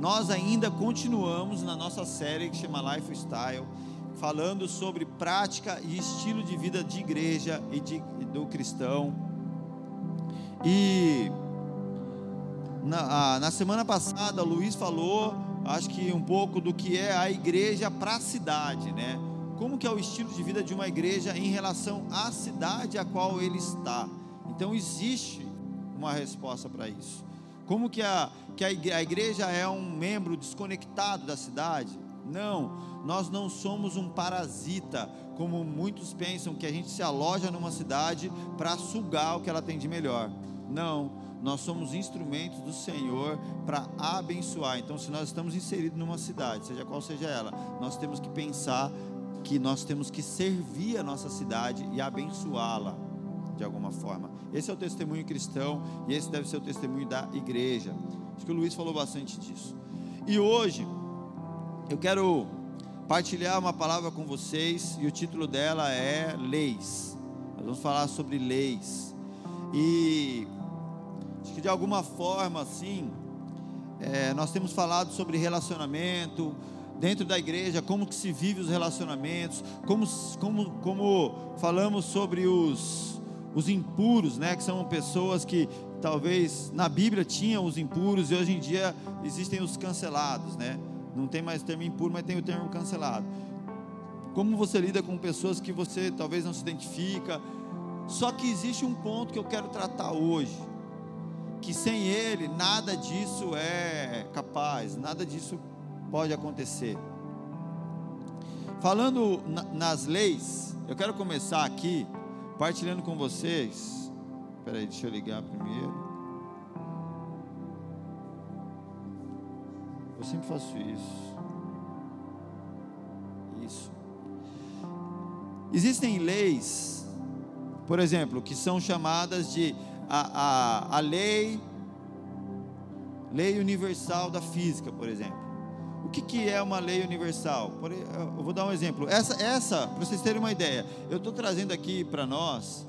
nós ainda continuamos na nossa série que chama Lifestyle, falando sobre prática e estilo de vida de igreja e, de, do cristão. E na, na semana passada, o Luiz falou, acho que um pouco do que é a igreja para a cidade, né? Como que é o estilo de vida de uma igreja em relação à cidade a qual ele está. Então existe uma resposta para isso. Como que a, que a igreja é um membro desconectado da cidade? Não, nós não somos um parasita, como muitos pensam que a gente se aloja numa cidade para sugar o que ela tem de melhor. Não, nós somos instrumentos do Senhor para abençoar. Então, se nós estamos inseridos numa cidade, seja qual seja ela, nós temos que pensar que nós temos que servir a nossa cidade e abençoá-la de alguma forma. Esse é o testemunho cristão e esse deve ser o testemunho da igreja. Acho que o Luiz falou bastante disso. E hoje eu quero partilhar uma palavra com vocês e o título dela é Leis. Nós vamos falar sobre leis. E acho que de alguma forma assim, é, nós temos falado sobre relacionamento, dentro da igreja, como que se vive os relacionamentos, como, como, como falamos sobre os, os impuros, né, que são pessoas que talvez na Bíblia tinham os impuros e hoje em dia existem os cancelados, né? Não tem mais termo impuro, mas tem o termo cancelado. Como você lida com pessoas que você talvez não se identifica? Só que existe um ponto que eu quero tratar hoje, que sem ele nada disso é capaz, nada disso pode acontecer. Falando nas leis, eu quero começar aqui compartilhando com vocês. Espera aí, deixa eu ligar primeiro. Eu sempre faço isso. Isso. Existem leis, por exemplo, que são chamadas de a, a, a lei, lei universal da física, por exemplo. O que, que é uma lei universal? Eu vou dar um exemplo. Essa, essa para vocês terem uma ideia, eu estou trazendo aqui para nós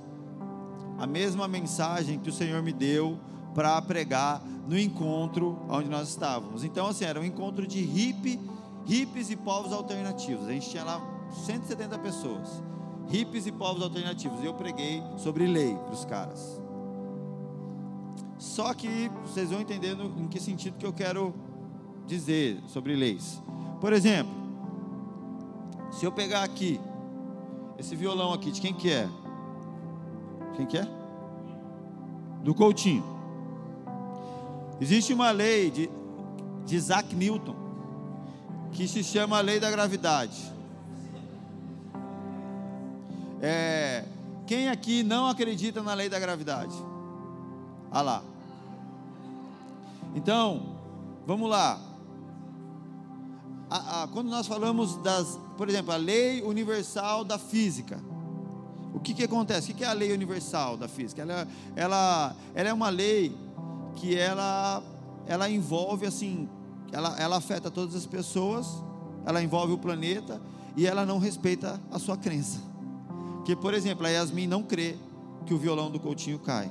a mesma mensagem que o Senhor me deu para pregar no encontro onde nós estávamos. Então, assim, era um encontro de hippie, hippies e povos alternativos. A gente tinha lá 170 pessoas, hippies e povos alternativos. E eu preguei sobre lei para os caras. Só que vocês vão entendendo em que sentido que eu quero dizer sobre leis. Por exemplo, se eu pegar aqui esse violão aqui, de quem que é? Quem que é? Do Coutinho. Existe uma lei de, de Isaac Newton que se chama a lei da gravidade. É, quem aqui não acredita na lei da gravidade? Ah lá. Então, vamos lá a, a, quando nós falamos das, por exemplo, a lei universal da física, o que, que acontece? O que, que é a lei universal da física? Ela, ela, ela é uma lei que ela, ela envolve assim, ela, ela afeta todas as pessoas, ela envolve o planeta e ela não respeita a sua crença. Que, por exemplo, a Yasmin não crê que o violão do Coutinho cai.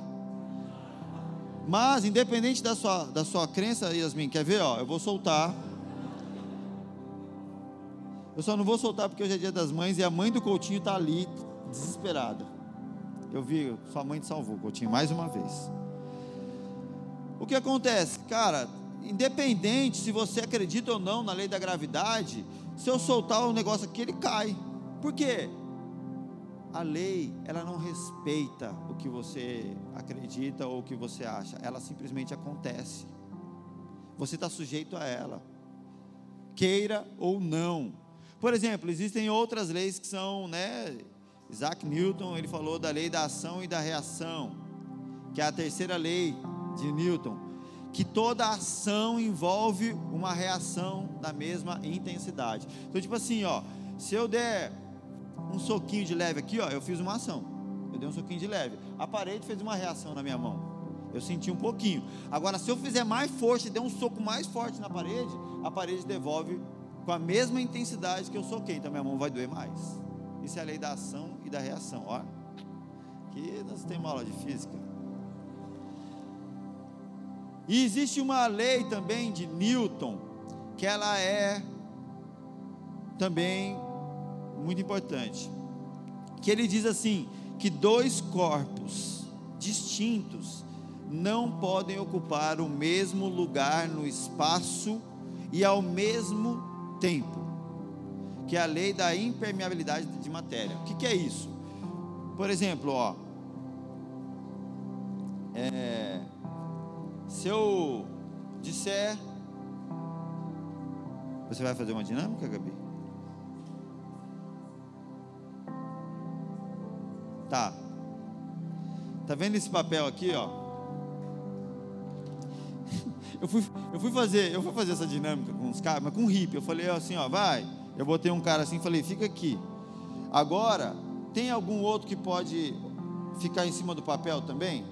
Mas, independente da sua, da sua crença, Yasmin, quer ver? Ó, eu vou soltar. Eu só não vou soltar porque hoje é dia das mães e a mãe do Coutinho está ali, desesperada. Eu vi, sua mãe te salvou, Coutinho, mais uma vez. O que acontece? Cara, independente se você acredita ou não na lei da gravidade, se eu soltar o negócio aqui, ele cai. Por quê? A lei, ela não respeita o que você acredita ou o que você acha, ela simplesmente acontece. Você está sujeito a ela, queira ou não. Por exemplo, existem outras leis que são, né? Isaac Newton, ele falou da lei da ação e da reação, que é a terceira lei de Newton, que toda ação envolve uma reação da mesma intensidade. Então, tipo assim, ó, se eu der um soquinho de leve aqui, ó, eu fiz uma ação. Eu dei um soquinho de leve. A parede fez uma reação na minha mão. Eu senti um pouquinho. Agora, se eu fizer mais força e der um soco mais forte na parede, a parede devolve com a mesma intensidade que eu soquei, então minha mão vai doer mais. Isso é a lei da ação e da reação. Ó, aqui nós temos aula de física. E existe uma lei também de Newton, que ela é também muito importante. Que ele diz assim: que dois corpos distintos não podem ocupar o mesmo lugar no espaço e ao mesmo tempo. Que é a lei da impermeabilidade de matéria. O que, que é isso? Por exemplo, ó, é, se eu disser, você vai fazer uma dinâmica, Gabi? Tá. Tá vendo esse papel aqui, ó? Eu fui, eu fui fazer, eu fui fazer essa dinâmica com os caras, mas com hippie. Eu falei assim, ó, vai. Eu botei um cara assim, falei, fica aqui. Agora, tem algum outro que pode ficar em cima do papel também?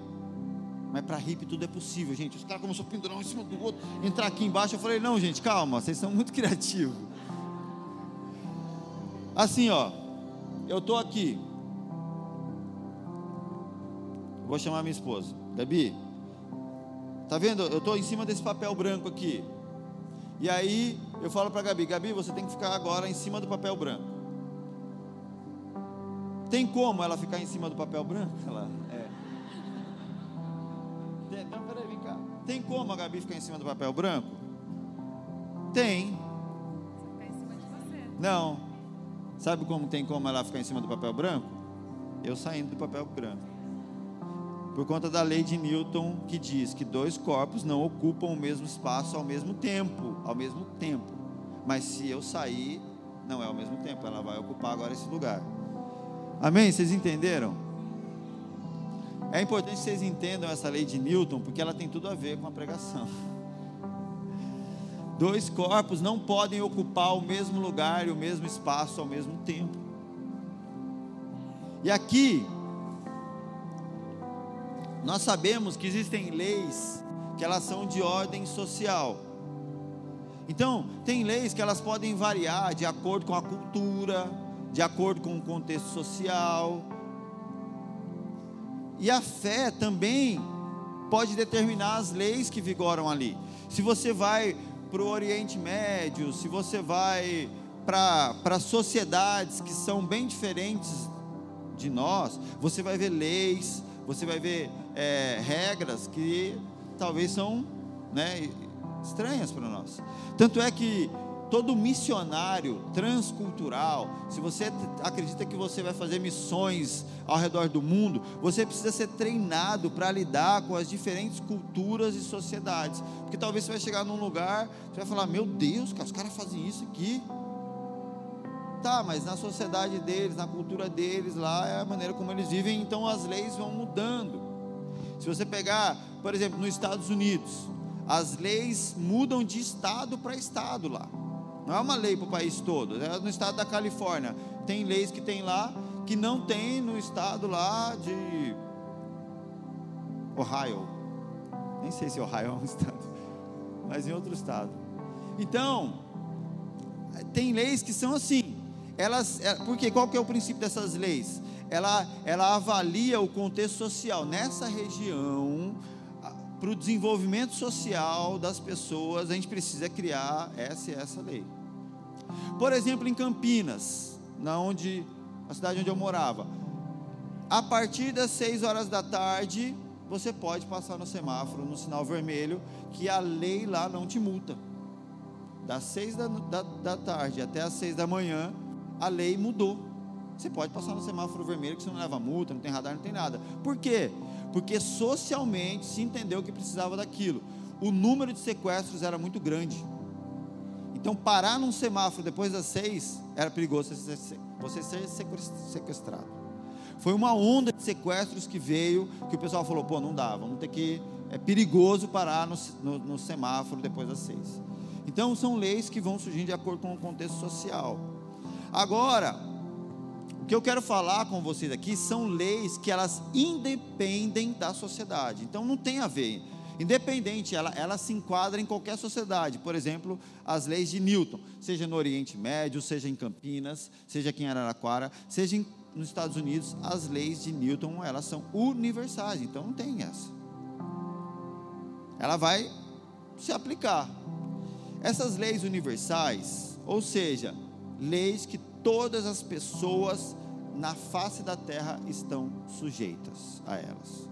Mas para hippie tudo é possível, gente. Os caras começaram a pendurar um em cima do outro, entrar aqui embaixo. Eu falei, não, gente, calma, vocês são muito criativos. Assim, ó, eu tô aqui. Vou chamar minha esposa. Gabi, tá vendo? Eu tô em cima desse papel branco aqui. E aí eu falo para Gabi, Gabi, você tem que ficar agora em cima do papel branco. Tem como ela ficar em cima do papel branco? Ela, é. Não, peraí, vem cá. Tem como a Gabi ficar em cima do papel branco? Tem. Não. Sabe como tem como ela ficar em cima do papel branco? Eu saindo do papel branco. Por conta da lei de Newton que diz que dois corpos não ocupam o mesmo espaço ao mesmo tempo, ao mesmo tempo. Mas se eu sair, não é ao mesmo tempo, ela vai ocupar agora esse lugar. Amém? Vocês entenderam? É importante que vocês entendam essa lei de Newton, porque ela tem tudo a ver com a pregação. Dois corpos não podem ocupar o mesmo lugar e o mesmo espaço ao mesmo tempo. E aqui, nós sabemos que existem leis que elas são de ordem social. Então, tem leis que elas podem variar de acordo com a cultura, de acordo com o contexto social. E a fé também pode determinar as leis que vigoram ali. Se você vai para o Oriente Médio, se você vai para sociedades que são bem diferentes de nós, você vai ver leis, você vai ver é, regras que talvez são né, estranhas para nós. Tanto é que todo missionário transcultural, se você acredita que você vai fazer missões ao redor do mundo, você precisa ser treinado para lidar com as diferentes culturas e sociedades. Porque talvez você vai chegar num lugar, você vai falar: "Meu Deus, cara, os caras fazem isso aqui". Tá, mas na sociedade deles, na cultura deles, lá é a maneira como eles vivem, então as leis vão mudando. Se você pegar, por exemplo, nos Estados Unidos, as leis mudam de estado para estado lá. Não é uma lei para o país todo. É no estado da Califórnia. Tem leis que tem lá que não tem no estado lá de Ohio. Nem sei se Ohio é um estado, mas em outro estado. Então, tem leis que são assim. Elas, é, porque qual que é o princípio dessas leis? Ela, ela avalia o contexto social nessa região para o desenvolvimento social das pessoas. A gente precisa criar essa e essa lei. Por exemplo, em Campinas, na onde a cidade onde eu morava, a partir das 6 horas da tarde, você pode passar no semáforo, no sinal vermelho, que a lei lá não te multa. Das 6 da, da, da tarde até as 6 da manhã, a lei mudou. Você pode passar no semáforo vermelho que você não leva multa, não tem radar, não tem nada. Por quê? Porque socialmente se entendeu que precisava daquilo. O número de sequestros era muito grande. Então, parar num semáforo depois das seis era perigoso você ser sequestrado. Foi uma onda de sequestros que veio, que o pessoal falou: pô, não dá, vamos ter que. É perigoso parar no, no, no semáforo depois das seis. Então, são leis que vão surgindo de acordo com o contexto social. Agora, que eu quero falar com vocês aqui são leis que elas independem da sociedade. Então, não tem a ver independente, ela, ela se enquadra em qualquer sociedade. Por exemplo, as leis de Newton, seja no Oriente Médio, seja em Campinas, seja aqui em Araraquara, seja em, nos Estados Unidos, as leis de Newton, elas são universais, então não tem essa. Ela vai se aplicar. Essas leis universais, ou seja, leis que todas as pessoas na face da terra estão sujeitas a elas.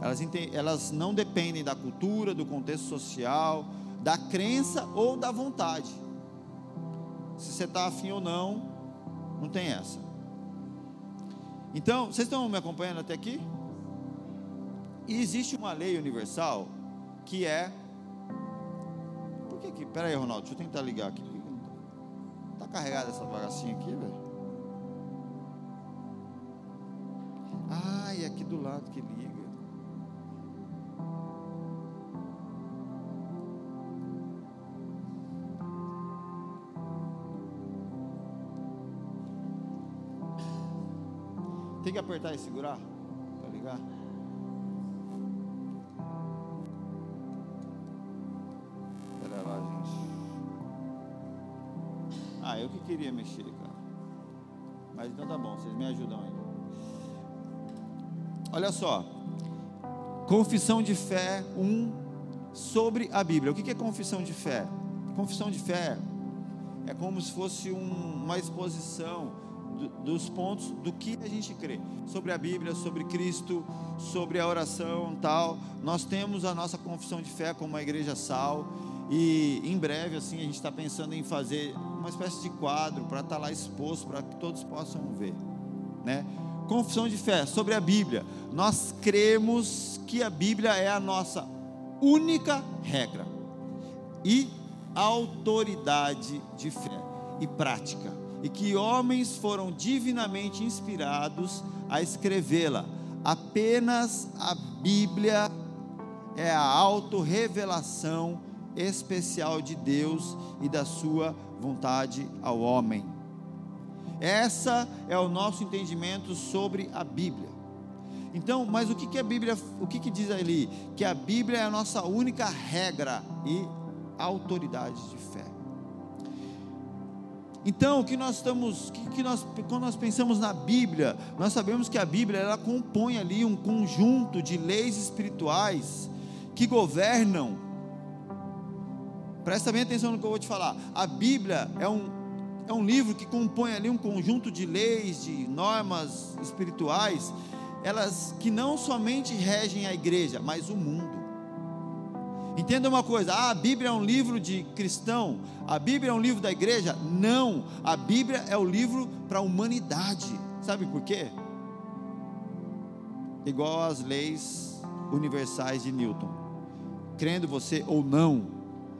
Elas, elas não dependem da cultura, do contexto social, da crença ou da vontade. Se você está afim ou não, não tem essa. Então, vocês estão me acompanhando até aqui? E existe uma lei universal que é. Por que que. Pera aí, Ronaldo, deixa eu tentar ligar aqui. Está carregada essa bagacinha aqui, velho? Aqui do lado que liga. Tem que apertar e segurar para ligar? Pera lá, gente. Ah, eu que queria mexer, cara. Mas então tá bom, vocês me ajudam aí. Olha só. Confissão de fé 1 um, sobre a Bíblia. O que é confissão de fé? Confissão de fé é como se fosse um, uma exposição dos pontos do que a gente crê sobre a Bíblia, sobre Cristo, sobre a oração, tal. Nós temos a nossa confissão de fé como a Igreja Sal e em breve assim a gente está pensando em fazer uma espécie de quadro para estar tá lá exposto para que todos possam ver, né? Confissão de fé sobre a Bíblia. Nós cremos que a Bíblia é a nossa única regra e autoridade de fé e prática e que homens foram divinamente inspirados a escrevê-la. Apenas a Bíblia é a autorrevelação especial de Deus e da sua vontade ao homem. Essa é o nosso entendimento sobre a Bíblia. Então, mas o que, que a Bíblia, o que, que diz ali? Que a Bíblia é a nossa única regra e autoridade de fé. Então, o que nós estamos, que, que nós, quando nós pensamos na Bíblia, nós sabemos que a Bíblia ela compõe ali um conjunto de leis espirituais que governam. Presta bem atenção no que eu vou te falar. A Bíblia é um, é um livro que compõe ali um conjunto de leis, de normas espirituais, elas que não somente regem a igreja, mas o mundo. Entenda uma coisa: ah, a Bíblia é um livro de cristão, a Bíblia é um livro da igreja? Não, a Bíblia é o livro para a humanidade. Sabe por quê? Igual às leis universais de Newton. Crendo você ou não,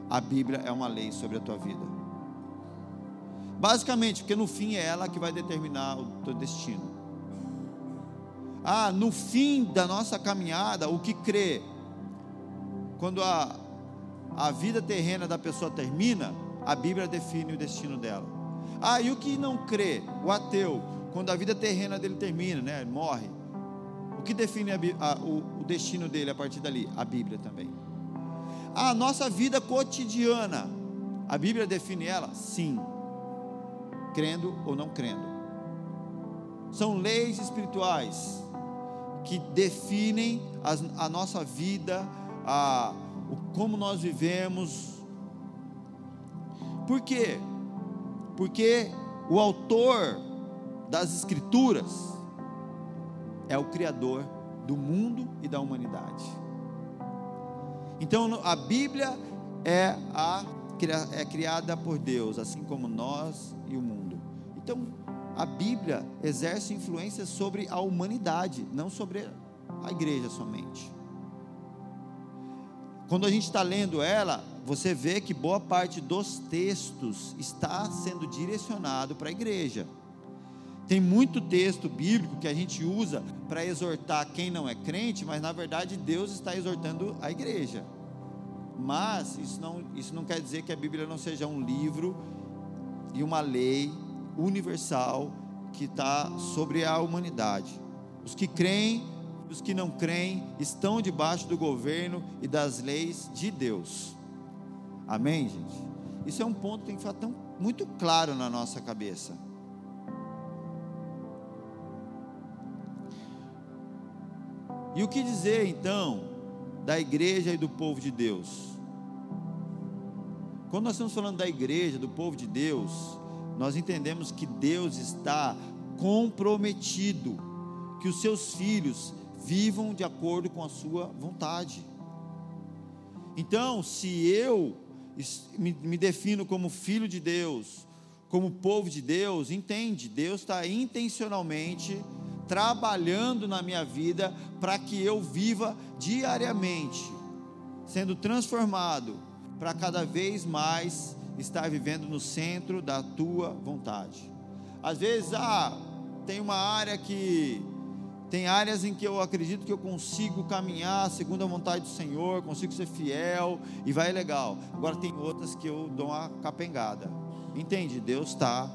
a Bíblia é uma lei sobre a tua vida. Basicamente, porque no fim é ela que vai determinar o teu destino. Ah, no fim da nossa caminhada, o que crê quando a, a vida terrena da pessoa termina, a Bíblia define o destino dela. Ah, e o que não crê, o ateu, quando a vida terrena dele termina, né, morre, o que define a, a, o, o destino dele a partir dali? A Bíblia também. A nossa vida cotidiana, a Bíblia define ela? Sim, crendo ou não crendo. São leis espirituais que definem a nossa vida, a, o, como nós vivemos. Por quê? Porque o autor das Escrituras é o Criador do mundo e da humanidade. Então a Bíblia é, a, é criada por Deus, assim como nós e o mundo. Então a Bíblia exerce influência sobre a humanidade, não sobre a igreja somente. Quando a gente está lendo ela, você vê que boa parte dos textos está sendo direcionado para a igreja. Tem muito texto bíblico que a gente usa para exortar quem não é crente, mas na verdade Deus está exortando a igreja. Mas isso não, isso não quer dizer que a Bíblia não seja um livro e uma lei universal que está sobre a humanidade. Os que creem os que não creem estão debaixo do governo e das leis de Deus. Amém, gente? Isso é um ponto que tem que ficar tão, muito claro na nossa cabeça. E o que dizer então da igreja e do povo de Deus? Quando nós estamos falando da igreja, do povo de Deus, nós entendemos que Deus está comprometido que os seus filhos vivam de acordo com a sua vontade. Então, se eu me, defino como filho de Deus, como povo de Deus, entende, Deus está intencionalmente trabalhando na minha vida para que eu viva diariamente, sendo transformado para cada vez mais estar vivendo no centro da tua vontade. Às vezes, ah, tem uma área que tem áreas em que eu acredito que eu consigo caminhar segundo a vontade do Senhor, consigo ser fiel e vai legal. Agora tem outras que eu dou uma capengada. Entende? Deus está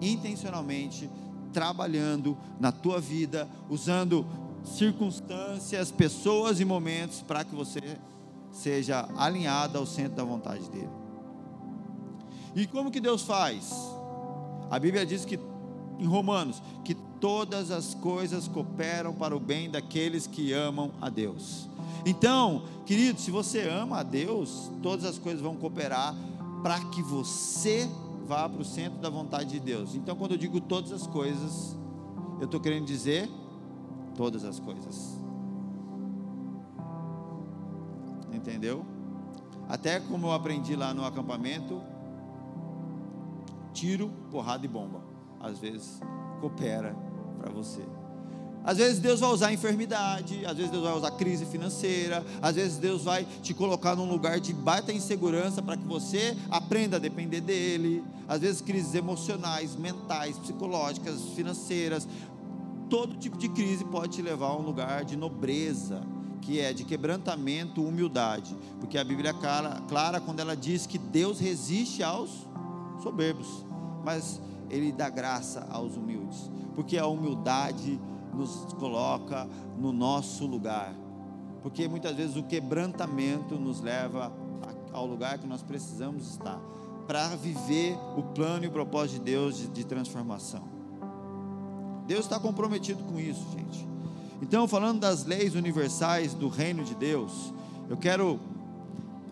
intencionalmente trabalhando na tua vida, usando circunstâncias, pessoas e momentos para que você seja alinhado ao centro da vontade dele. E como que Deus faz? A Bíblia diz que em Romanos que todas as coisas cooperam para o bem daqueles que amam a Deus. Então, querido, se você ama a Deus, todas as coisas vão cooperar para que você vá para o centro da vontade de Deus. Então, quando eu digo todas as coisas, eu estou querendo dizer todas as coisas. Entendeu? Até como eu aprendi lá no acampamento, tiro, porrada e bomba. Às vezes coopera para você. Às vezes Deus vai usar enfermidade, às vezes Deus vai usar crise financeira, às vezes Deus vai te colocar num lugar de baita insegurança para que você aprenda a depender dele. Às vezes crises emocionais, mentais, psicológicas, financeiras. Todo tipo de crise pode te levar a um lugar de nobreza, que é de quebrantamento, humildade. Porque a Bíblia é clara, clara quando ela diz que Deus resiste aos soberbos, mas ele dá graça aos humildes porque a humildade nos coloca no nosso lugar. Porque muitas vezes o quebrantamento nos leva ao lugar que nós precisamos estar para viver o plano e o propósito de Deus de, de transformação. Deus está comprometido com isso, gente. Então, falando das leis universais do reino de Deus, eu quero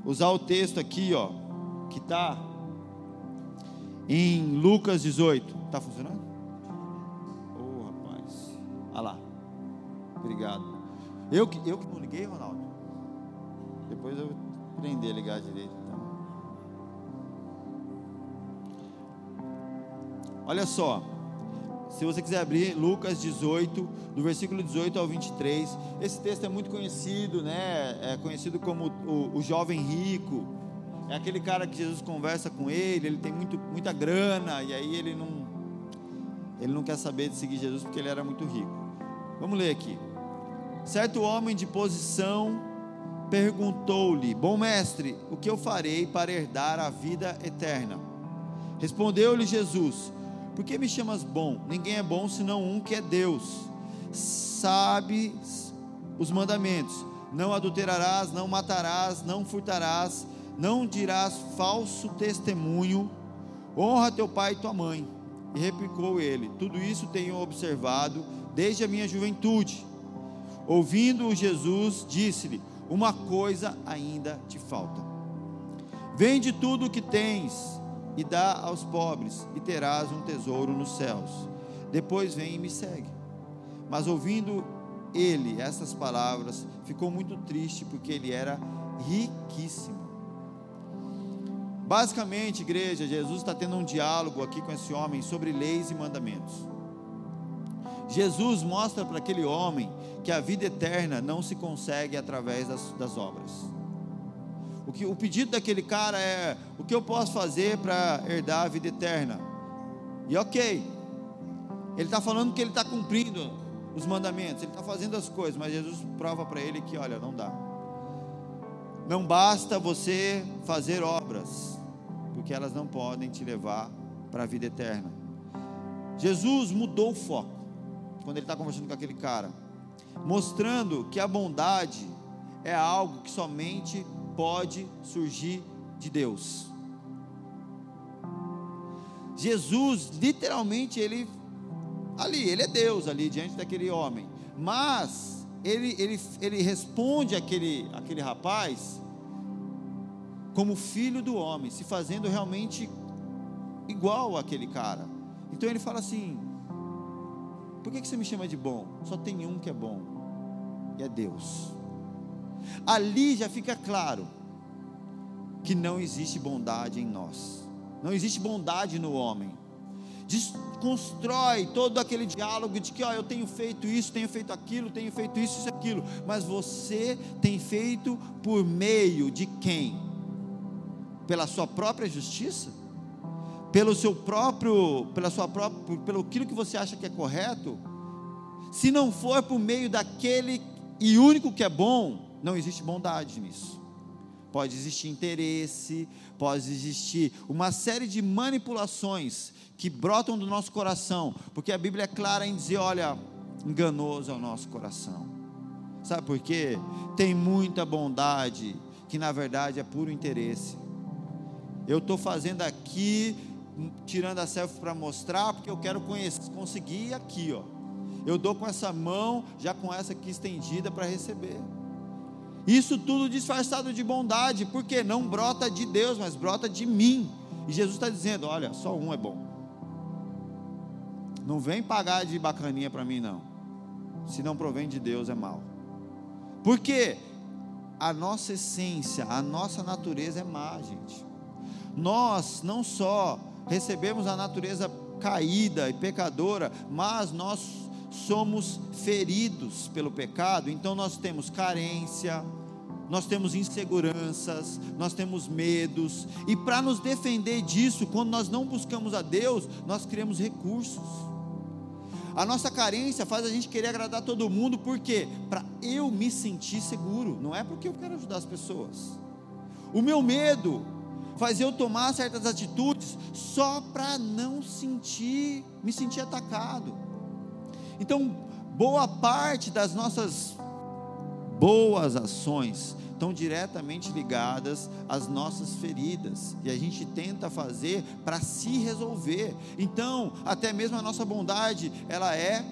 usar o texto aqui, ó, que está em Lucas 18. Está funcionando? Olha lá. Obrigado. Eu que, eu que não liguei, Ronaldo? Depois eu aprender a ligar direito. Então. Olha só. Se você quiser abrir Lucas 18, do versículo 18 ao 23, esse texto é muito conhecido, né? É conhecido como o, o jovem rico. É aquele cara que Jesus conversa com ele, ele tem muito, muita grana e aí ele não ele não quer saber de seguir Jesus porque ele era muito rico. Vamos ler aqui. Certo homem de posição perguntou-lhe: Bom mestre, o que eu farei para herdar a vida eterna? Respondeu-lhe Jesus: Por que me chamas bom? Ninguém é bom senão um que é Deus. Sabes os mandamentos: Não adulterarás, não matarás, não furtarás, não dirás falso testemunho, honra teu pai e tua mãe. E replicou ele: Tudo isso tenho observado desde a minha juventude. Ouvindo Jesus, disse-lhe: Uma coisa ainda te falta. Vende tudo o que tens e dá aos pobres, e terás um tesouro nos céus. Depois vem e me segue. Mas ouvindo ele essas palavras, ficou muito triste, porque ele era riquíssimo. Basicamente, igreja, Jesus está tendo um diálogo aqui com esse homem sobre leis e mandamentos. Jesus mostra para aquele homem que a vida eterna não se consegue através das, das obras. O, que, o pedido daquele cara é: o que eu posso fazer para herdar a vida eterna? E ok, ele está falando que ele está cumprindo os mandamentos, ele está fazendo as coisas, mas Jesus prova para ele que, olha, não dá. Não basta você fazer obras, porque elas não podem te levar para a vida eterna. Jesus mudou o foco quando ele está conversando com aquele cara, mostrando que a bondade é algo que somente pode surgir de Deus. Jesus, literalmente, ele ali, ele é Deus ali diante daquele homem, mas ele, ele, ele responde aquele, aquele rapaz como filho do homem, se fazendo realmente igual àquele cara. Então ele fala assim: por que, você me chama de bom? Só tem um que é bom, e é Deus. Ali já fica claro que não existe bondade em nós, não existe bondade no homem. Desconstrói todo aquele diálogo de que, ó, eu tenho feito isso, tenho feito aquilo, tenho feito isso, isso, aquilo, mas você tem feito por meio de quem? Pela sua própria justiça? Pelo seu próprio, pela sua própria, pelo aquilo que você acha que é correto? Se não for por meio daquele e único que é bom, não existe bondade nisso. Pode existir interesse, pode existir uma série de manipulações que brotam do nosso coração, porque a Bíblia é clara em dizer: olha, enganoso é o nosso coração. Sabe por quê? Tem muita bondade que na verdade é puro interesse. Eu estou fazendo aqui, tirando a selfie para mostrar, porque eu quero conhecer, conseguir aqui, ó. Eu dou com essa mão, já com essa aqui estendida para receber. Isso tudo disfarçado de bondade, porque não brota de Deus, mas brota de mim. E Jesus está dizendo: olha, só um é bom. Não vem pagar de bacaninha para mim, não. Se não provém de Deus, é mal. Porque a nossa essência, a nossa natureza é má, gente. Nós não só recebemos a natureza caída e pecadora, mas nós somos feridos pelo pecado, então nós temos carência, nós temos inseguranças, nós temos medos, e para nos defender disso, quando nós não buscamos a Deus, nós criamos recursos. A nossa carência faz a gente querer agradar todo mundo, por quê? Para eu me sentir seguro, não é porque eu quero ajudar as pessoas. O meu medo faz eu tomar certas atitudes só para não sentir, me sentir atacado. Então, boa parte das nossas boas ações estão diretamente ligadas às nossas feridas e a gente tenta fazer para se resolver. Então, até mesmo a nossa bondade, ela é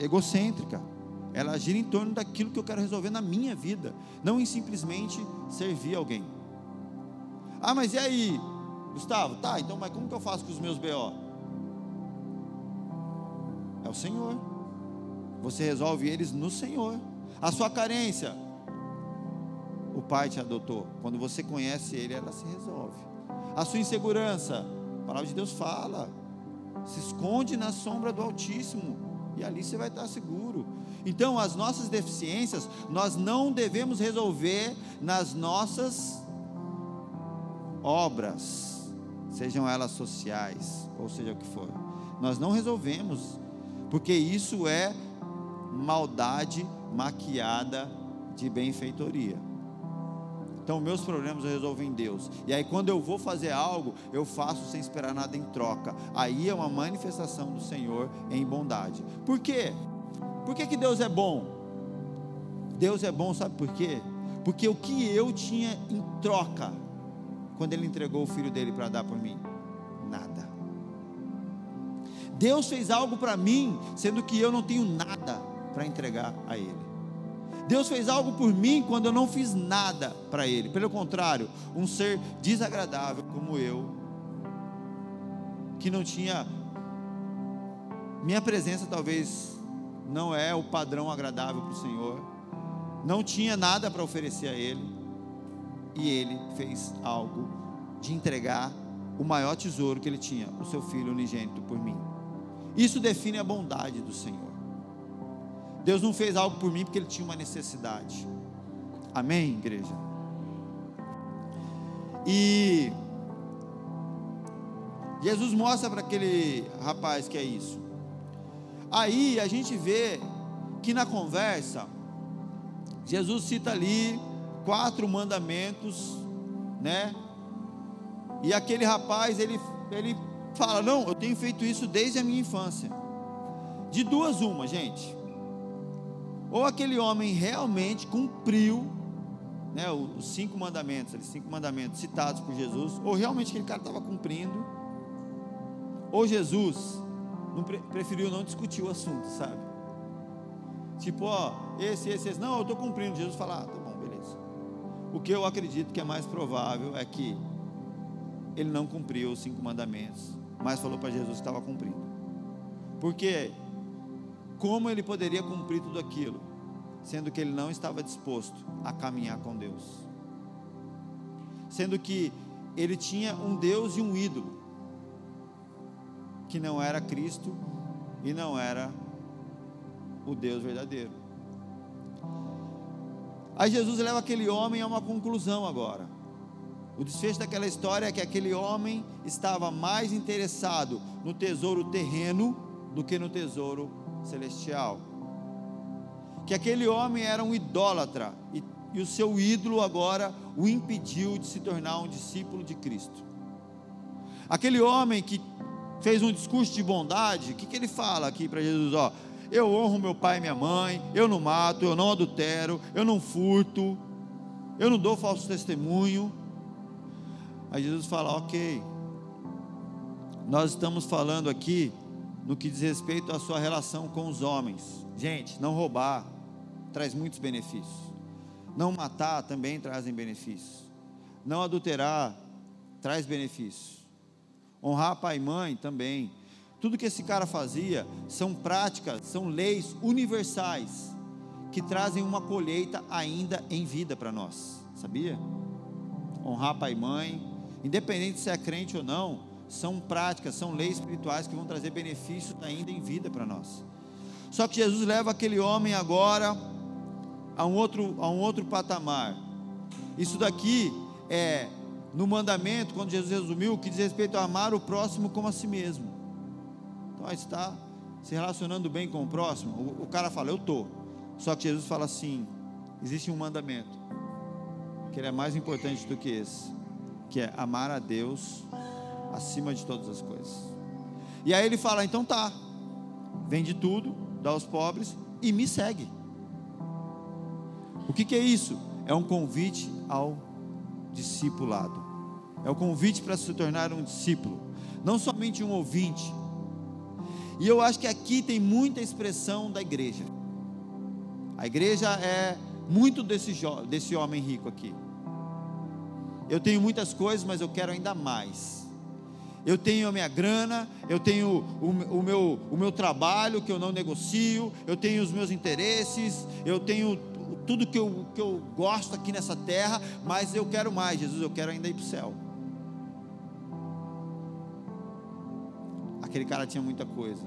egocêntrica. Ela gira em torno daquilo que eu quero resolver na minha vida, não em simplesmente servir alguém. Ah, mas e aí, Gustavo? Tá, então, mas como que eu faço com os meus BO? É o Senhor. Você resolve eles no Senhor. A sua carência, o Pai te adotou. Quando você conhece Ele, ela se resolve. A sua insegurança, a palavra de Deus fala. Se esconde na sombra do Altíssimo. E ali você vai estar seguro. Então, as nossas deficiências, nós não devemos resolver nas nossas obras, sejam elas sociais, ou seja o que for. Nós não resolvemos, porque isso é maldade maquiada de benfeitoria. Então, meus problemas eu resolvo em Deus. E aí, quando eu vou fazer algo, eu faço sem esperar nada em troca. Aí é uma manifestação do Senhor em bondade. Por quê? Por que, que Deus é bom? Deus é bom, sabe por quê? Porque o que eu tinha em troca, quando Ele entregou o filho dele para dar por mim? Nada. Deus fez algo para mim, sendo que eu não tenho nada para entregar a Ele. Deus fez algo por mim quando eu não fiz nada para Ele. Pelo contrário, um ser desagradável como eu, que não tinha. Minha presença talvez não é o padrão agradável para o Senhor, não tinha nada para oferecer a Ele, e Ele fez algo de entregar o maior tesouro que Ele tinha, o seu Filho unigênito por mim. Isso define a bondade do Senhor. Deus não fez algo por mim porque Ele tinha uma necessidade. Amém, igreja? E Jesus mostra para aquele rapaz que é isso. Aí a gente vê que na conversa, Jesus cita ali quatro mandamentos, né? E aquele rapaz, ele, ele fala: Não, eu tenho feito isso desde a minha infância. De duas, uma, gente ou aquele homem realmente cumpriu né, os cinco mandamentos, os cinco mandamentos citados por Jesus, ou realmente aquele cara estava cumprindo, ou Jesus não, preferiu não discutir o assunto, sabe? Tipo, ó, esse, esse, esse, não, eu estou cumprindo. Jesus fala, ah, tá. O que eu acredito que é mais provável é que ele não cumpriu os cinco mandamentos, mas falou para Jesus que estava cumprindo. Porque como ele poderia cumprir tudo aquilo, sendo que ele não estava disposto a caminhar com Deus? Sendo que ele tinha um Deus e um ídolo, que não era Cristo e não era o Deus verdadeiro. Aí Jesus leva aquele homem a uma conclusão agora. O desfecho daquela história é que aquele homem estava mais interessado no tesouro terreno do que no tesouro celestial. Que aquele homem era um idólatra e, e o seu ídolo agora o impediu de se tornar um discípulo de Cristo. Aquele homem que fez um discurso de bondade, o que, que ele fala aqui para Jesus? Ó, eu honro meu pai e minha mãe, eu não mato, eu não adultero, eu não furto, eu não dou falso testemunho. Aí Jesus fala: Ok, nós estamos falando aqui no que diz respeito à sua relação com os homens. Gente, não roubar traz muitos benefícios. Não matar também trazem benefícios. Não adulterar traz benefícios. Honrar pai e mãe também. Tudo que esse cara fazia são práticas, são leis universais que trazem uma colheita ainda em vida para nós. Sabia? Honrar pai e mãe, independente se é crente ou não, são práticas, são leis espirituais que vão trazer benefícios ainda em vida para nós. Só que Jesus leva aquele homem agora a um outro, a um outro patamar. Isso daqui é no mandamento, quando Jesus resumiu, que diz respeito a amar o próximo como a si mesmo. Então, está se relacionando bem com o próximo. O, o cara fala, eu estou. Só que Jesus fala assim: existe um mandamento, que ele é mais importante do que esse, que é amar a Deus acima de todas as coisas. E aí ele fala: então tá, vende tudo, dá aos pobres e me segue. O que, que é isso? É um convite ao discipulado. É o convite para se tornar um discípulo, não somente um ouvinte. E eu acho que aqui tem muita expressão da igreja. A igreja é muito desse, desse homem rico aqui. Eu tenho muitas coisas, mas eu quero ainda mais eu tenho a minha grana, eu tenho o, o, meu, o meu trabalho que eu não negocio, eu tenho os meus interesses, eu tenho tudo que eu, que eu gosto aqui nessa terra, mas eu quero mais, Jesus, eu quero ainda ir para o céu. Aquele cara tinha muita coisa,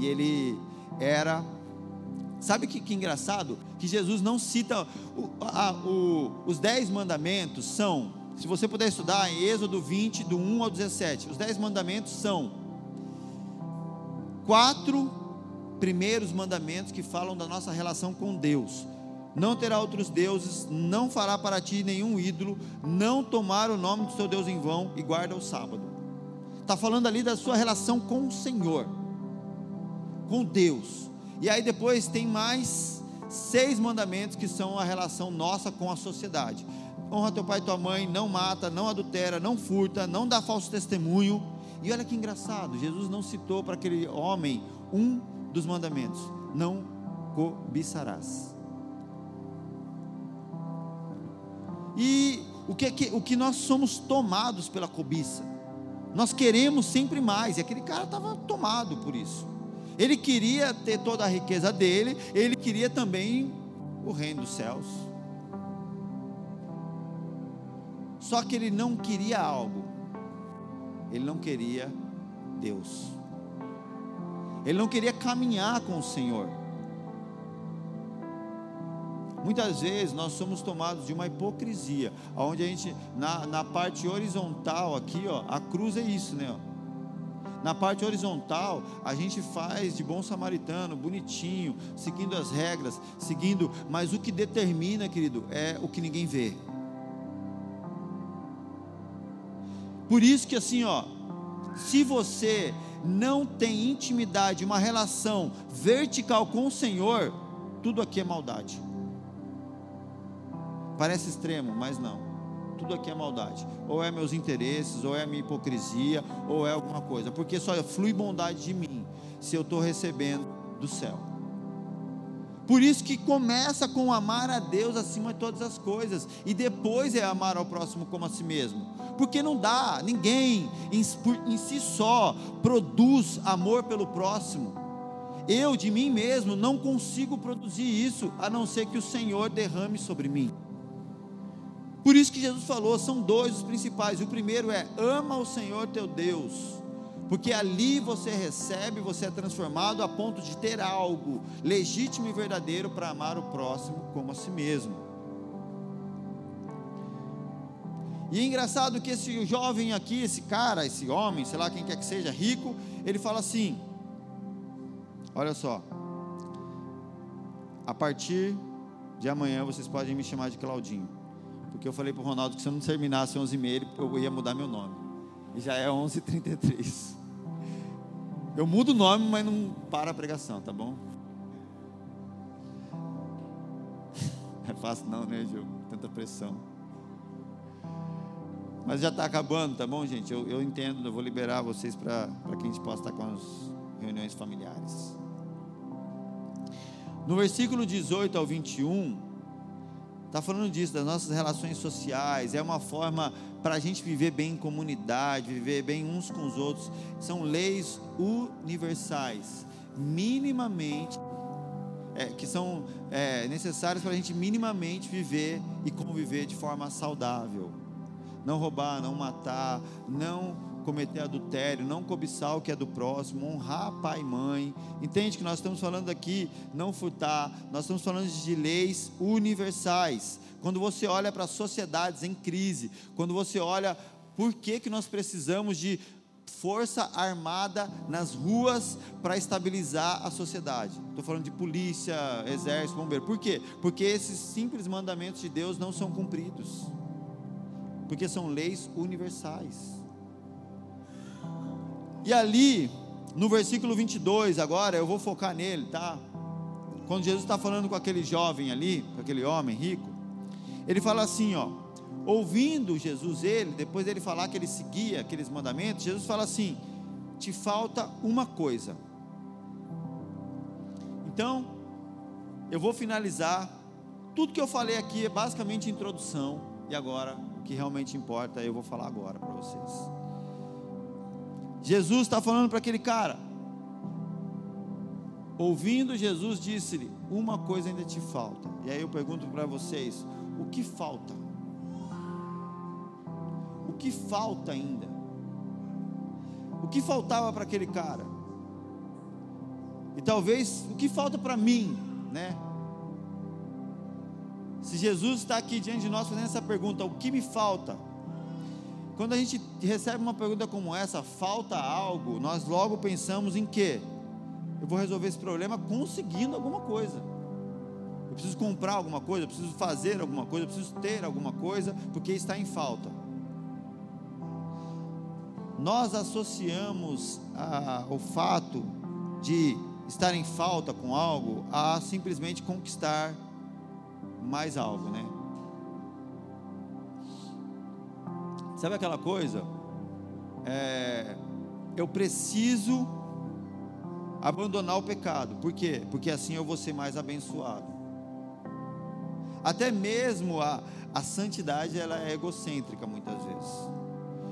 e ele era Sabe que, que engraçado? Que Jesus não cita o, a, o, os dez mandamentos são se você puder estudar em Êxodo 20, do 1 ao 17, os dez mandamentos são quatro primeiros mandamentos que falam da nossa relação com Deus. Não terá outros deuses, não fará para ti nenhum ídolo, não tomar o nome do seu Deus em vão e guarda o sábado. Está falando ali da sua relação com o Senhor, com Deus. E aí depois tem mais seis mandamentos que são a relação nossa com a sociedade honra teu pai e tua mãe, não mata, não adultera, não furta, não dá falso testemunho. E olha que engraçado, Jesus não citou para aquele homem um dos mandamentos: não cobiçarás. E o que, o que nós somos tomados pela cobiça? Nós queremos sempre mais, e aquele cara estava tomado por isso. Ele queria ter toda a riqueza dele, ele queria também o reino dos céus. Só que ele não queria algo. Ele não queria Deus. Ele não queria caminhar com o Senhor. Muitas vezes nós somos tomados de uma hipocrisia, onde a gente, na, na parte horizontal aqui, ó, a cruz é isso, né? Ó. Na parte horizontal, a gente faz de bom samaritano, bonitinho, seguindo as regras, seguindo, mas o que determina, querido, é o que ninguém vê. Por isso que assim, ó, se você não tem intimidade, uma relação vertical com o Senhor, tudo aqui é maldade. Parece extremo, mas não. Tudo aqui é maldade. Ou é meus interesses, ou é minha hipocrisia, ou é alguma coisa. Porque só flui bondade de mim se eu estou recebendo do céu. Por isso que começa com amar a Deus acima de todas as coisas e depois é amar ao próximo como a si mesmo. Porque não dá, ninguém em, em si só produz amor pelo próximo. Eu de mim mesmo não consigo produzir isso, a não ser que o Senhor derrame sobre mim. Por isso que Jesus falou, são dois os principais. O primeiro é: ama o Senhor teu Deus porque ali você recebe, você é transformado a ponto de ter algo legítimo e verdadeiro para amar o próximo como a si mesmo. E é engraçado que esse jovem aqui, esse cara, esse homem, sei lá quem quer que seja, rico, ele fala assim: Olha só, a partir de amanhã vocês podem me chamar de Claudinho, porque eu falei para o Ronaldo que se eu não terminasse 11h30 eu ia mudar meu nome, e já é 11h33. Eu mudo o nome, mas não para a pregação, tá bom? É fácil não, né, Gil? Tanta pressão. Mas já está acabando, tá bom, gente? Eu, eu entendo, eu vou liberar vocês para que a gente possa estar com as reuniões familiares. No versículo 18 ao 21, Está falando disso, das nossas relações sociais, é uma forma para a gente viver bem em comunidade, viver bem uns com os outros. São leis universais, minimamente, é, que são é, necessárias para a gente minimamente viver e conviver de forma saudável. Não roubar, não matar, não cometer adultério, não cobiçar o que é do próximo, honrar pai e mãe. Entende que nós estamos falando aqui, não furtar, nós estamos falando de leis universais. Quando você olha para sociedades em crise, quando você olha por que, que nós precisamos de força armada nas ruas para estabilizar a sociedade. Estou falando de polícia, exército, bombeiro. Por quê? Porque esses simples mandamentos de Deus não são cumpridos. Porque são leis universais. E ali, no versículo 22, agora eu vou focar nele, tá? Quando Jesus está falando com aquele jovem ali, com aquele homem rico, ele fala assim, ó, ouvindo Jesus ele, depois dele falar que ele seguia aqueles mandamentos, Jesus fala assim: te falta uma coisa. Então, eu vou finalizar. Tudo que eu falei aqui é basicamente introdução, e agora o que realmente importa eu vou falar agora para vocês. Jesus está falando para aquele cara. Ouvindo Jesus, disse-lhe: Uma coisa ainda te falta. E aí eu pergunto para vocês: O que falta? O que falta ainda? O que faltava para aquele cara? E talvez o que falta para mim, né? Se Jesus está aqui diante de nós fazendo essa pergunta, o que me falta? Quando a gente recebe uma pergunta como essa, falta algo, nós logo pensamos em quê? Eu vou resolver esse problema conseguindo alguma coisa. Eu preciso comprar alguma coisa, eu preciso fazer alguma coisa, eu preciso ter alguma coisa, porque está em falta. Nós associamos a, o fato de estar em falta com algo a simplesmente conquistar mais algo, né? Sabe aquela coisa? É, eu preciso abandonar o pecado. Por quê? Porque assim eu vou ser mais abençoado. Até mesmo a, a santidade ela é egocêntrica muitas vezes.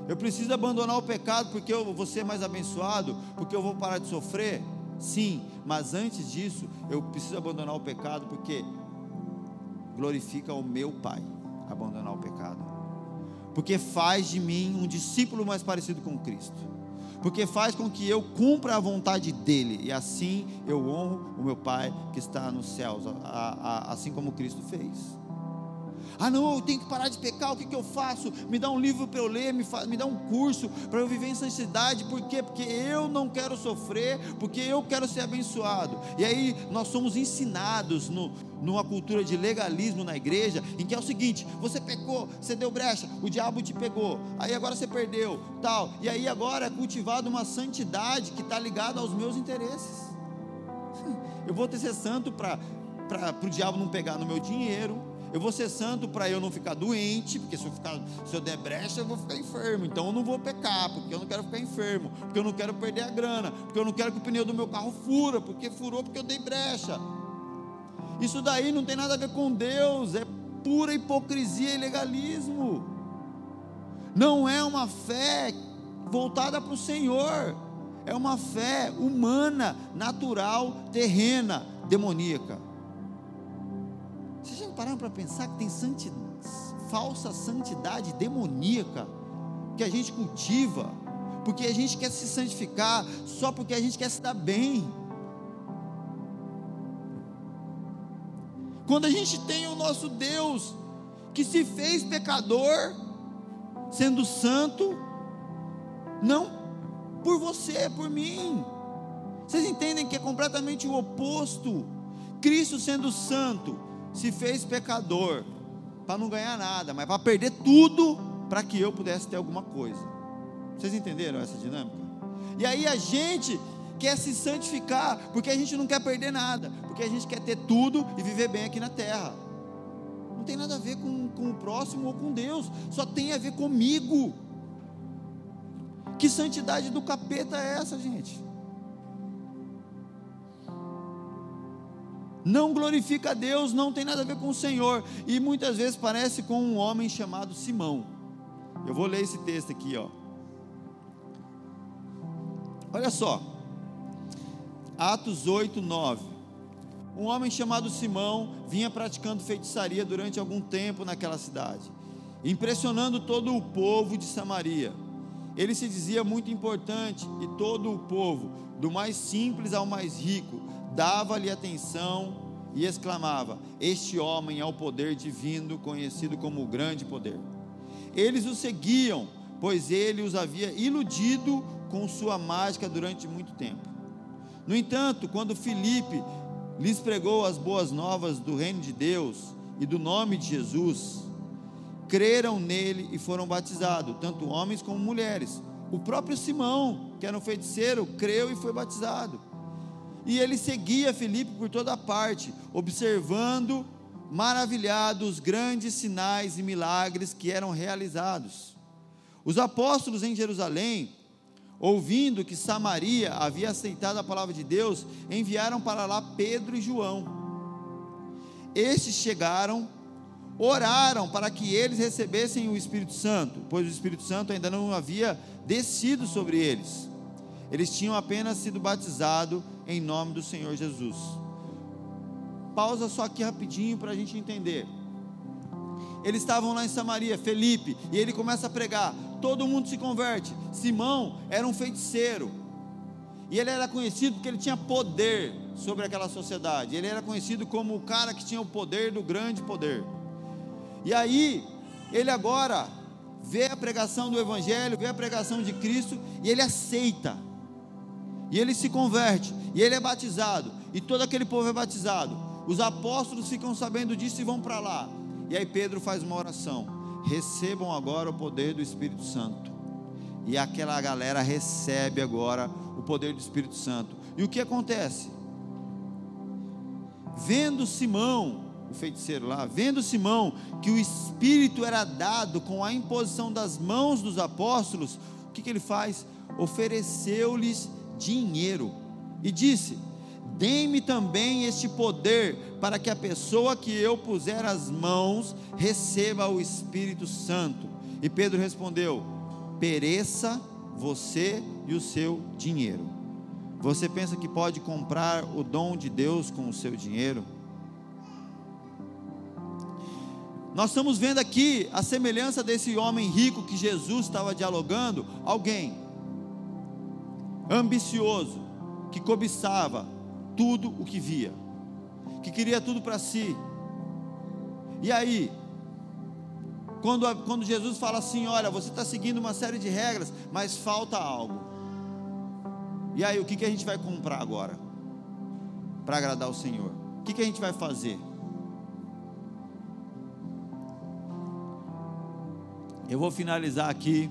Eu preciso abandonar o pecado porque eu vou ser mais abençoado, porque eu vou parar de sofrer. Sim, mas antes disso, eu preciso abandonar o pecado porque glorifica o meu Pai abandonar o pecado porque faz de mim um discípulo mais parecido com Cristo, porque faz com que eu cumpra a vontade dEle, e assim eu honro o meu Pai que está nos céus, assim como Cristo fez. Ah, não, eu tenho que parar de pecar, o que, que eu faço? Me dá um livro para eu ler, me, me dá um curso para eu viver em santidade, por quê? Porque eu não quero sofrer, porque eu quero ser abençoado. E aí nós somos ensinados no, numa cultura de legalismo na igreja, em que é o seguinte: você pecou, você deu brecha, o diabo te pegou, aí agora você perdeu, tal. E aí agora é cultivada uma santidade que está ligada aos meus interesses. Eu vou ter que ser santo para o diabo não pegar no meu dinheiro eu vou ser santo para eu não ficar doente, porque se eu, ficar, se eu der brecha, eu vou ficar enfermo. Então eu não vou pecar, porque eu não quero ficar enfermo, porque eu não quero perder a grana, porque eu não quero que o pneu do meu carro fura, porque furou porque eu dei brecha. Isso daí não tem nada a ver com Deus, é pura hipocrisia e legalismo. Não é uma fé voltada para o Senhor, é uma fé humana, natural, terrena, demoníaca. Pararam para pensar que tem santidade, falsa santidade demoníaca que a gente cultiva, porque a gente quer se santificar, só porque a gente quer se dar bem. Quando a gente tem o nosso Deus que se fez pecador, sendo santo, não por você, por mim. Vocês entendem que é completamente o oposto. Cristo sendo santo, se fez pecador para não ganhar nada, mas para perder tudo para que eu pudesse ter alguma coisa. Vocês entenderam essa dinâmica? E aí a gente quer se santificar, porque a gente não quer perder nada, porque a gente quer ter tudo e viver bem aqui na terra. Não tem nada a ver com, com o próximo ou com Deus, só tem a ver comigo. Que santidade do capeta é essa, gente? Não glorifica a Deus, não tem nada a ver com o Senhor, e muitas vezes parece com um homem chamado Simão. Eu vou ler esse texto aqui, ó. Olha só, Atos 8, 9. Um homem chamado Simão vinha praticando feitiçaria durante algum tempo naquela cidade, impressionando todo o povo de Samaria. Ele se dizia muito importante e todo o povo, do mais simples ao mais rico, dava-lhe atenção e exclamava: Este homem é o poder divino, conhecido como o grande poder. Eles o seguiam, pois ele os havia iludido com sua mágica durante muito tempo. No entanto, quando Filipe lhes pregou as boas novas do reino de Deus e do nome de Jesus, creram nele e foram batizados, tanto homens como mulheres. O próprio Simão, que era um feiticeiro, creu e foi batizado. E ele seguia Filipe por toda parte, observando, maravilhado, os grandes sinais e milagres que eram realizados. Os apóstolos em Jerusalém ouvindo que Samaria havia aceitado a palavra de Deus, enviaram para lá Pedro e João. Estes chegaram, oraram para que eles recebessem o Espírito Santo, pois o Espírito Santo ainda não havia descido sobre eles. Eles tinham apenas sido batizados em nome do Senhor Jesus. Pausa só aqui rapidinho para a gente entender. Eles estavam lá em Samaria, Felipe, e ele começa a pregar todo mundo se converte. Simão era um feiticeiro. E ele era conhecido porque ele tinha poder sobre aquela sociedade. Ele era conhecido como o cara que tinha o poder do grande poder. E aí, ele agora vê a pregação do Evangelho, vê a pregação de Cristo e ele aceita. E ele se converte, e ele é batizado, e todo aquele povo é batizado. Os apóstolos ficam sabendo disso e vão para lá. E aí Pedro faz uma oração recebam agora o poder do Espírito Santo. E aquela galera recebe agora o poder do Espírito Santo. E o que acontece? Vendo Simão, o feiticeiro lá, vendo Simão que o Espírito era dado com a imposição das mãos dos apóstolos, o que, que ele faz? Ofereceu-lhes dinheiro e disse: Dê-me também este poder, para que a pessoa que eu puser as mãos receba o Espírito Santo. E Pedro respondeu: Pereça você e o seu dinheiro. Você pensa que pode comprar o dom de Deus com o seu dinheiro? Nós estamos vendo aqui a semelhança desse homem rico que Jesus estava dialogando, alguém ambicioso, que cobiçava, tudo o que via, que queria tudo para si. E aí, quando, quando Jesus fala assim: Olha, você está seguindo uma série de regras, mas falta algo. E aí, o que, que a gente vai comprar agora? Para agradar o Senhor? O que, que a gente vai fazer? Eu vou finalizar aqui.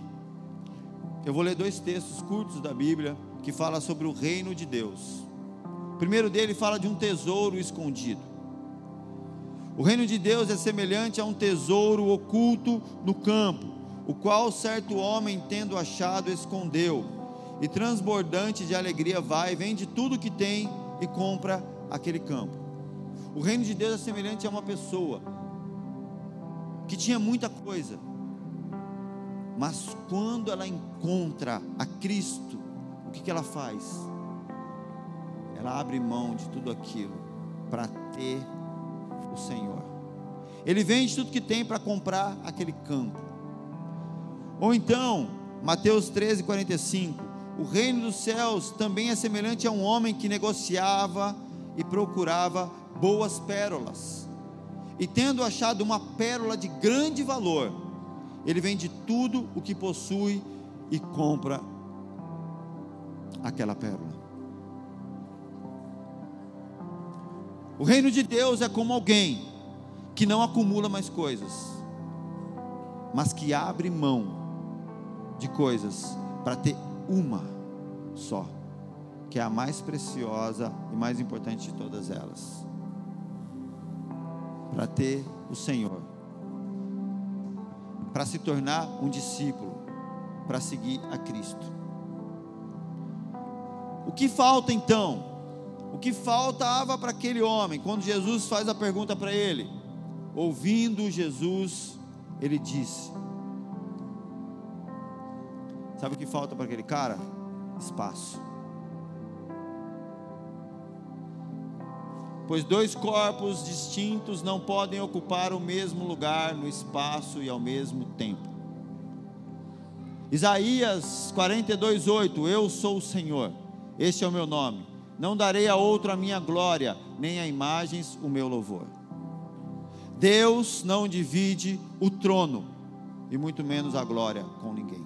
Eu vou ler dois textos curtos da Bíblia que fala sobre o reino de Deus. O primeiro dele fala de um tesouro escondido. O reino de Deus é semelhante a um tesouro oculto no campo, o qual certo homem, tendo achado, escondeu, e transbordante de alegria vai, vende tudo que tem e compra aquele campo. O reino de Deus é semelhante a uma pessoa que tinha muita coisa, mas quando ela encontra a Cristo, o que, que ela faz? Ela abre mão de tudo aquilo para ter o Senhor. Ele vende tudo que tem para comprar aquele campo. Ou então, Mateus 13, 45. O reino dos céus também é semelhante a um homem que negociava e procurava boas pérolas. E tendo achado uma pérola de grande valor, ele vende tudo o que possui e compra aquela pérola. O reino de Deus é como alguém que não acumula mais coisas, mas que abre mão de coisas para ter uma só, que é a mais preciosa e mais importante de todas elas. Para ter o Senhor, para se tornar um discípulo, para seguir a Cristo. O que falta então? O que faltava para aquele homem, quando Jesus faz a pergunta para ele, ouvindo Jesus, ele disse: Sabe o que falta para aquele cara? Espaço. Pois dois corpos distintos não podem ocupar o mesmo lugar no espaço e ao mesmo tempo. Isaías 42:8 Eu sou o Senhor. Este é o meu nome. Não darei a outro a minha glória, nem a imagens o meu louvor. Deus não divide o trono, e muito menos a glória com ninguém.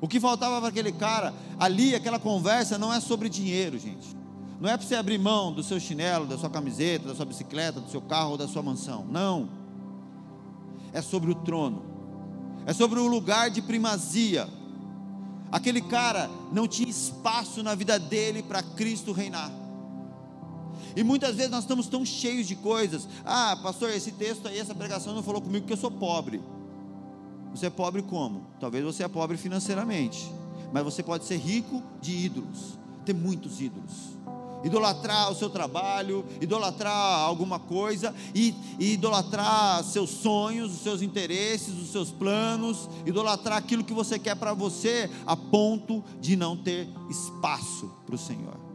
O que faltava para aquele cara ali, aquela conversa, não é sobre dinheiro, gente. Não é para você abrir mão do seu chinelo, da sua camiseta, da sua bicicleta, do seu carro ou da sua mansão. Não. É sobre o trono. É sobre o lugar de primazia. Aquele cara não tinha espaço na vida dele para Cristo reinar. E muitas vezes nós estamos tão cheios de coisas. Ah, pastor, esse texto aí, essa pregação não falou comigo que eu sou pobre. Você é pobre como? Talvez você é pobre financeiramente, mas você pode ser rico de ídolos, ter muitos ídolos. Idolatrar o seu trabalho, idolatrar alguma coisa, e, e idolatrar seus sonhos, os seus interesses, os seus planos, idolatrar aquilo que você quer para você, a ponto de não ter espaço para o Senhor.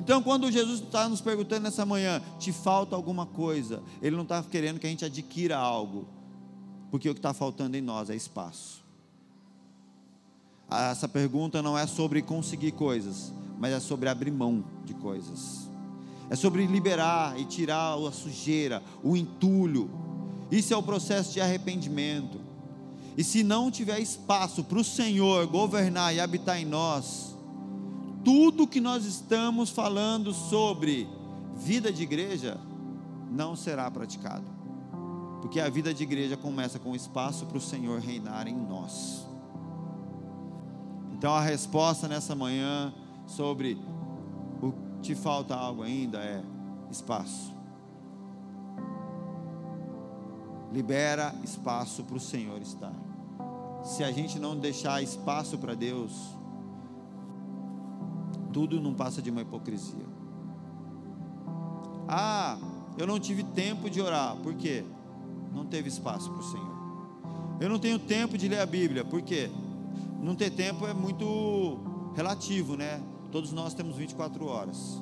Então, quando Jesus está nos perguntando nessa manhã, te falta alguma coisa, Ele não está querendo que a gente adquira algo, porque o que está faltando em nós é espaço. Essa pergunta não é sobre conseguir coisas, mas é sobre abrir mão de coisas. É sobre liberar e tirar a sujeira, o entulho. Isso é o processo de arrependimento. E se não tiver espaço para o Senhor governar e habitar em nós, tudo que nós estamos falando sobre vida de igreja não será praticado. Porque a vida de igreja começa com espaço para o Senhor reinar em nós. Então a resposta nessa manhã sobre o te falta algo ainda é espaço. Libera espaço para o Senhor estar. Se a gente não deixar espaço para Deus, tudo não passa de uma hipocrisia. Ah, eu não tive tempo de orar. Por quê? não teve espaço para o Senhor. Eu não tenho tempo de ler a Bíblia, por quê? Não ter tempo é muito relativo, né? Todos nós temos 24 horas.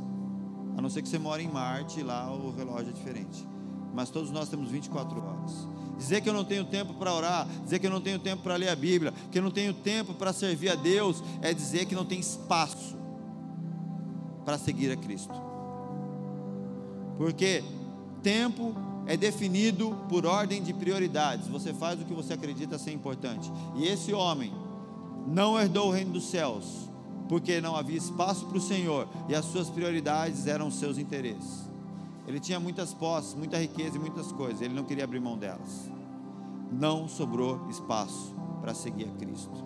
A não ser que você mora em Marte, lá o relógio é diferente. Mas todos nós temos 24 horas. Dizer que eu não tenho tempo para orar, dizer que eu não tenho tempo para ler a Bíblia, que eu não tenho tempo para servir a Deus, é dizer que não tem espaço para seguir a Cristo. Porque tempo é definido por ordem de prioridades. Você faz o que você acredita ser importante. E esse homem não herdou o reino dos céus, porque não havia espaço para o Senhor e as suas prioridades eram os seus interesses. Ele tinha muitas posses, muita riqueza e muitas coisas, ele não queria abrir mão delas. Não sobrou espaço para seguir a Cristo.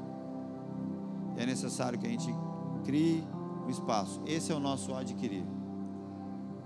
E é necessário que a gente crie um espaço. Esse é o nosso adquirir.